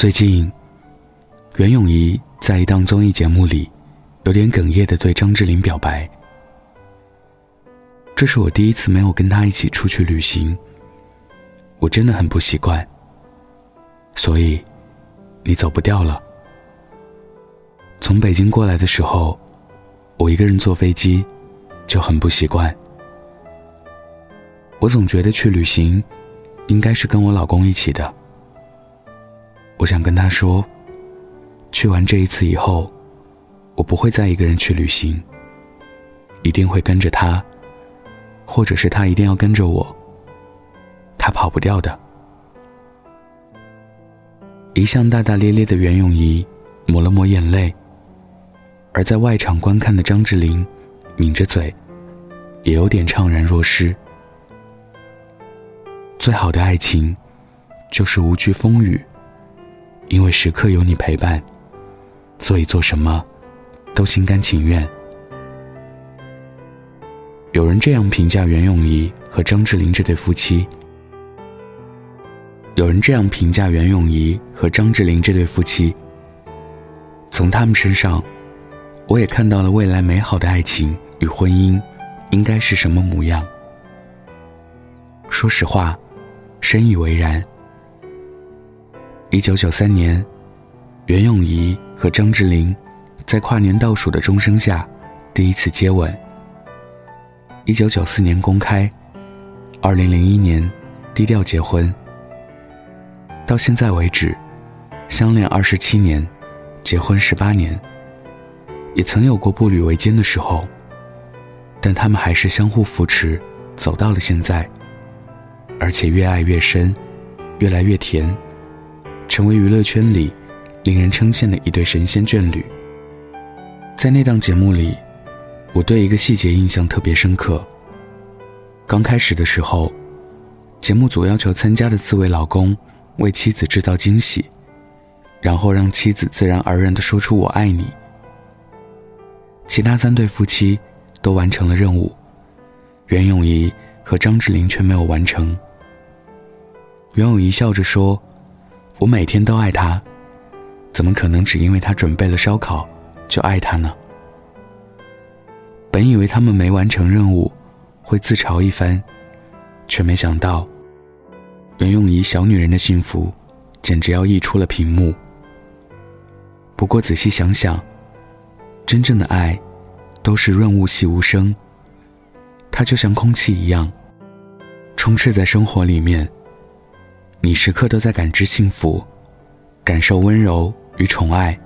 最近，袁咏仪在一档综艺节目里，有点哽咽的对张智霖表白：“这是我第一次没有跟他一起出去旅行，我真的很不习惯。所以，你走不掉了。从北京过来的时候，我一个人坐飞机，就很不习惯。我总觉得去旅行，应该是跟我老公一起的。”我想跟他说，去完这一次以后，我不会再一个人去旅行，一定会跟着他，或者是他一定要跟着我。他跑不掉的。一向大大咧咧的袁咏仪抹了抹眼泪，而在外场观看的张智霖抿着嘴，也有点怅然若失。最好的爱情，就是无惧风雨。因为时刻有你陪伴，所以做什么都心甘情愿。有人这样评价袁咏仪和张智霖这对夫妻。有人这样评价袁咏仪和张智霖这对夫妻。从他们身上，我也看到了未来美好的爱情与婚姻应该是什么模样。说实话，深以为然。一九九三年，袁咏仪和张智霖在跨年倒数的钟声下第一次接吻。一九九四年公开，二零零一年低调结婚。到现在为止，相恋二十七年，结婚十八年，也曾有过步履维艰的时候，但他们还是相互扶持，走到了现在，而且越爱越深，越来越甜。成为娱乐圈里令人称羡的一对神仙眷侣。在那档节目里，我对一个细节印象特别深刻。刚开始的时候，节目组要求参加的四位老公为妻子制造惊喜，然后让妻子自然而然的说出“我爱你”。其他三对夫妻都完成了任务，袁咏仪和张智霖却没有完成。袁咏仪笑着说。我每天都爱他，怎么可能只因为他准备了烧烤就爱他呢？本以为他们没完成任务会自嘲一番，却没想到袁咏仪小女人的幸福简直要溢出了屏幕。不过仔细想想，真正的爱都是润物细无声，它就像空气一样，充斥在生活里面。你时刻都在感知幸福，感受温柔与宠爱。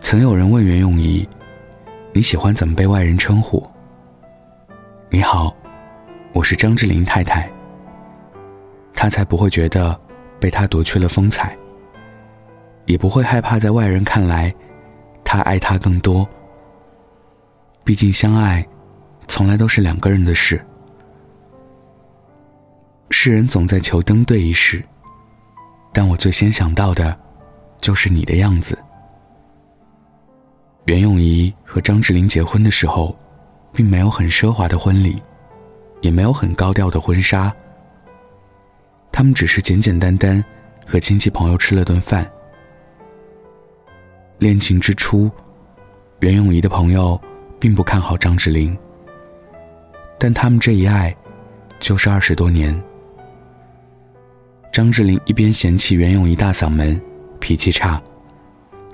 曾有人问袁咏仪：“你喜欢怎么被外人称呼？”你好，我是张智霖太太。他才不会觉得被他夺去了风采，也不会害怕在外人看来他爱他更多。毕竟相爱，从来都是两个人的事。世人总在求登对一事，但我最先想到的，就是你的样子。袁咏仪和张智霖结婚的时候，并没有很奢华的婚礼，也没有很高调的婚纱。他们只是简简单单和亲戚朋友吃了顿饭。恋情之初，袁咏仪的朋友并不看好张智霖，但他们这一爱，就是二十多年。张智霖一边嫌弃袁咏仪大嗓门、脾气差，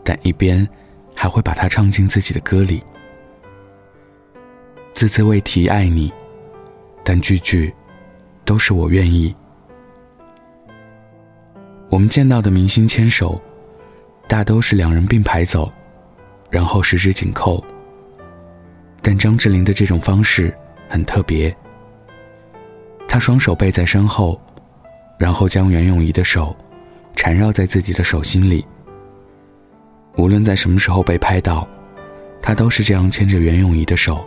但一边还会把她唱进自己的歌里。字字未提爱你，但句句都是我愿意。我们见到的明星牵手，大都是两人并排走，然后十指紧扣。但张智霖的这种方式很特别，他双手背在身后。然后将袁咏仪的手缠绕在自己的手心里。无论在什么时候被拍到，他都是这样牵着袁咏仪的手。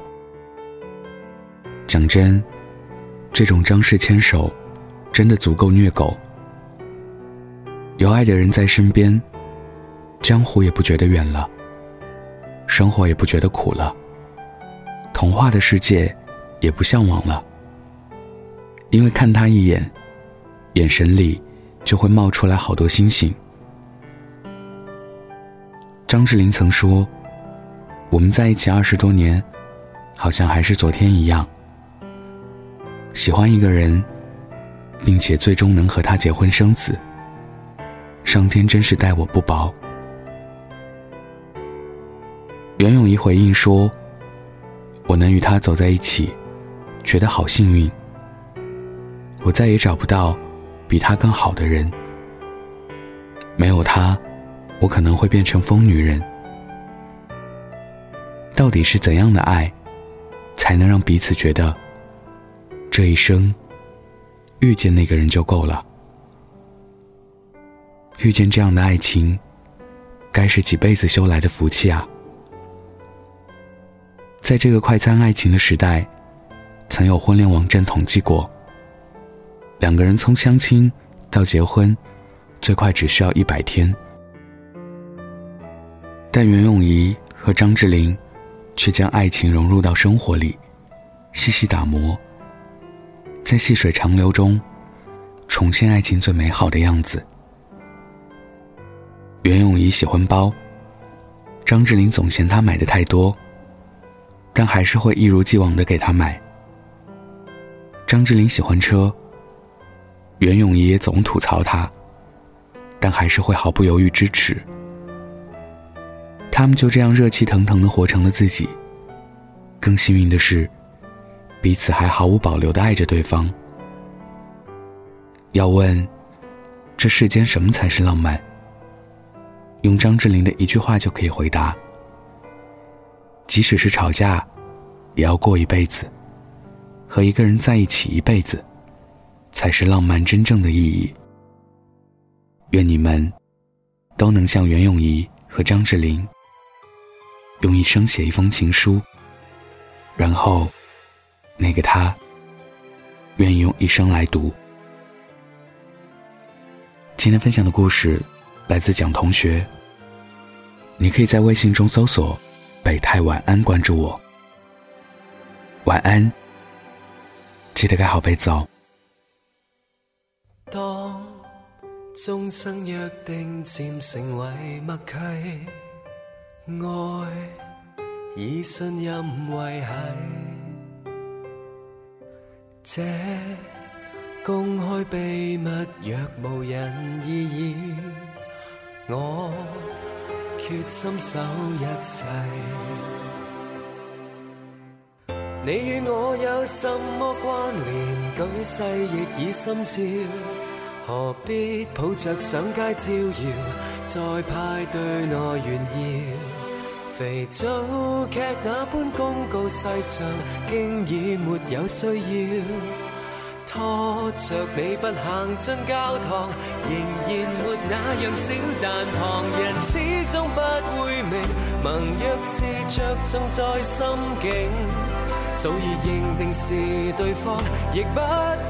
讲真，这种张氏牵手，真的足够虐狗。有爱的人在身边，江湖也不觉得远了，生活也不觉得苦了，童话的世界也不向往了，因为看他一眼。眼神里，就会冒出来好多星星。张智霖曾说：“我们在一起二十多年，好像还是昨天一样。喜欢一个人，并且最终能和他结婚生子，上天真是待我不薄。”袁咏仪回应说：“我能与他走在一起，觉得好幸运。我再也找不到比他更好的人。没有他，我可能会变成疯女人。到底是怎样的爱，才能让彼此觉得这一生遇见那个人就够了？遇见这样的爱情，该是几辈子修来的福气啊！”在这个快餐爱情的时代，曾有婚恋网站统计过，两个人从相亲到结婚，最快只需要一百天。但袁咏仪和张智霖，却将爱情融入到生活里，细细打磨，在细水长流中，重现爱情最美好的样子。袁咏仪喜欢包，张智霖总嫌她买的太多。但还是会一如既往的给她买。张智霖喜欢车，袁咏仪也总吐槽他，但还是会毫不犹豫支持。他们就这样热气腾腾的活成了自己。更幸运的是，彼此还毫无保留的爱着对方。要问，这世间什么才是浪漫？用张智霖的一句话就可以回答。即使是吵架，也要过一辈子。和一个人在一起一辈子，才是浪漫真正的意义。愿你们都能像袁咏仪和张智霖，用一生写一封情书，然后那个他愿意用一生来读。今天分享的故事来自蒋同学。你可以在微信中搜索。北太晚安，关注我。晚安，记得盖好被子哦。当终生约定渐成为默契，爱以信任维系，这公开秘密若无人异议，我。决心守一世，你与我有什么关联？举世亦已心照，何必抱着上街招摇，在派对内炫耀？肥皂剧那般公告世上，经已没有需要。拖着你不行进教堂，仍然没那样小，但旁人始终不会明。盟约是着重在心境，早已认定是对方，亦不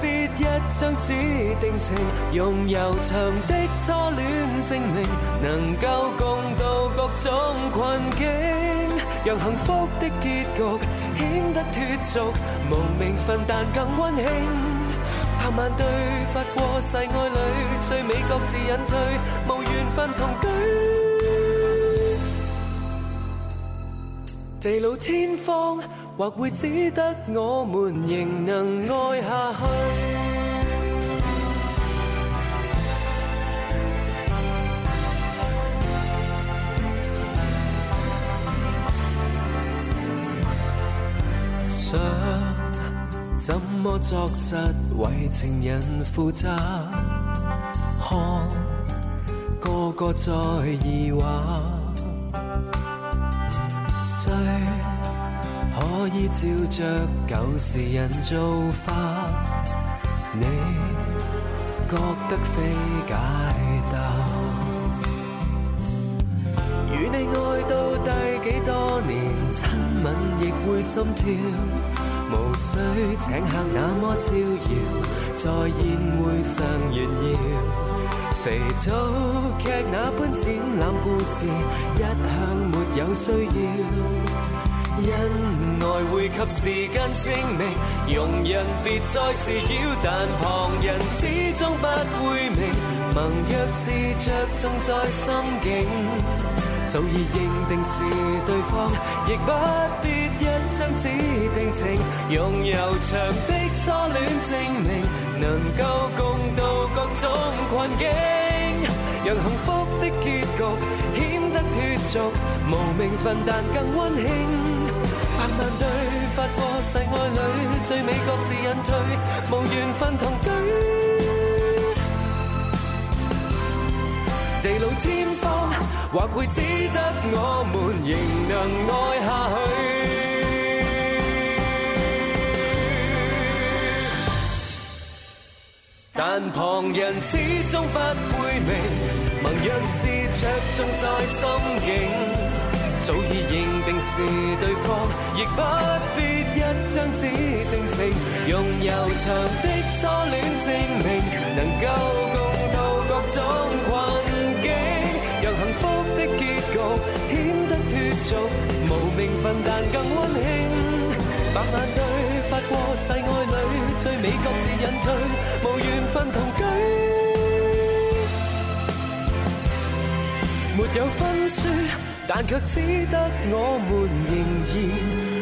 必一张纸定情。用悠长的初恋证明，能够共度各种困境，让幸福的结局显得脱俗，无名份但更温馨。百万对发过誓爱侣，最美各自隐退，无缘分同居。地老天荒，或会只得我们仍能爱下去。想。怎么作实为情人负责？看个个在疑惑，谁可以照着旧时人做法？你觉得非解答？与你爱到第几多年，亲吻亦会心跳。无需请客那么招摇，在宴会上炫耀，肥皂剧那般展览故事，一向有需要。恩爱会给时间证明，容人别再自扰，但旁人始终不会明。盟若是着重在心境，早已认定是对方，亦不必一张纸定情。用悠长的初恋证明，能够共度各种困境，让幸福的结局脱俗，无名份但更温馨。百万对发过誓爱侣，最美各自隐退，无缘分同居。地老天荒，或会只得我们仍能爱下去。但旁人始终不配明，盟若是着重在心境，早已认定是对方，亦不必一张纸定情，用悠长的初恋证明，能够共度各种困境，让幸福的结局显得脱俗，无名份但更温馨。百万对发过誓爱侣，最美各自隐退，无缘分同居。没有分数，但却只得我们仍然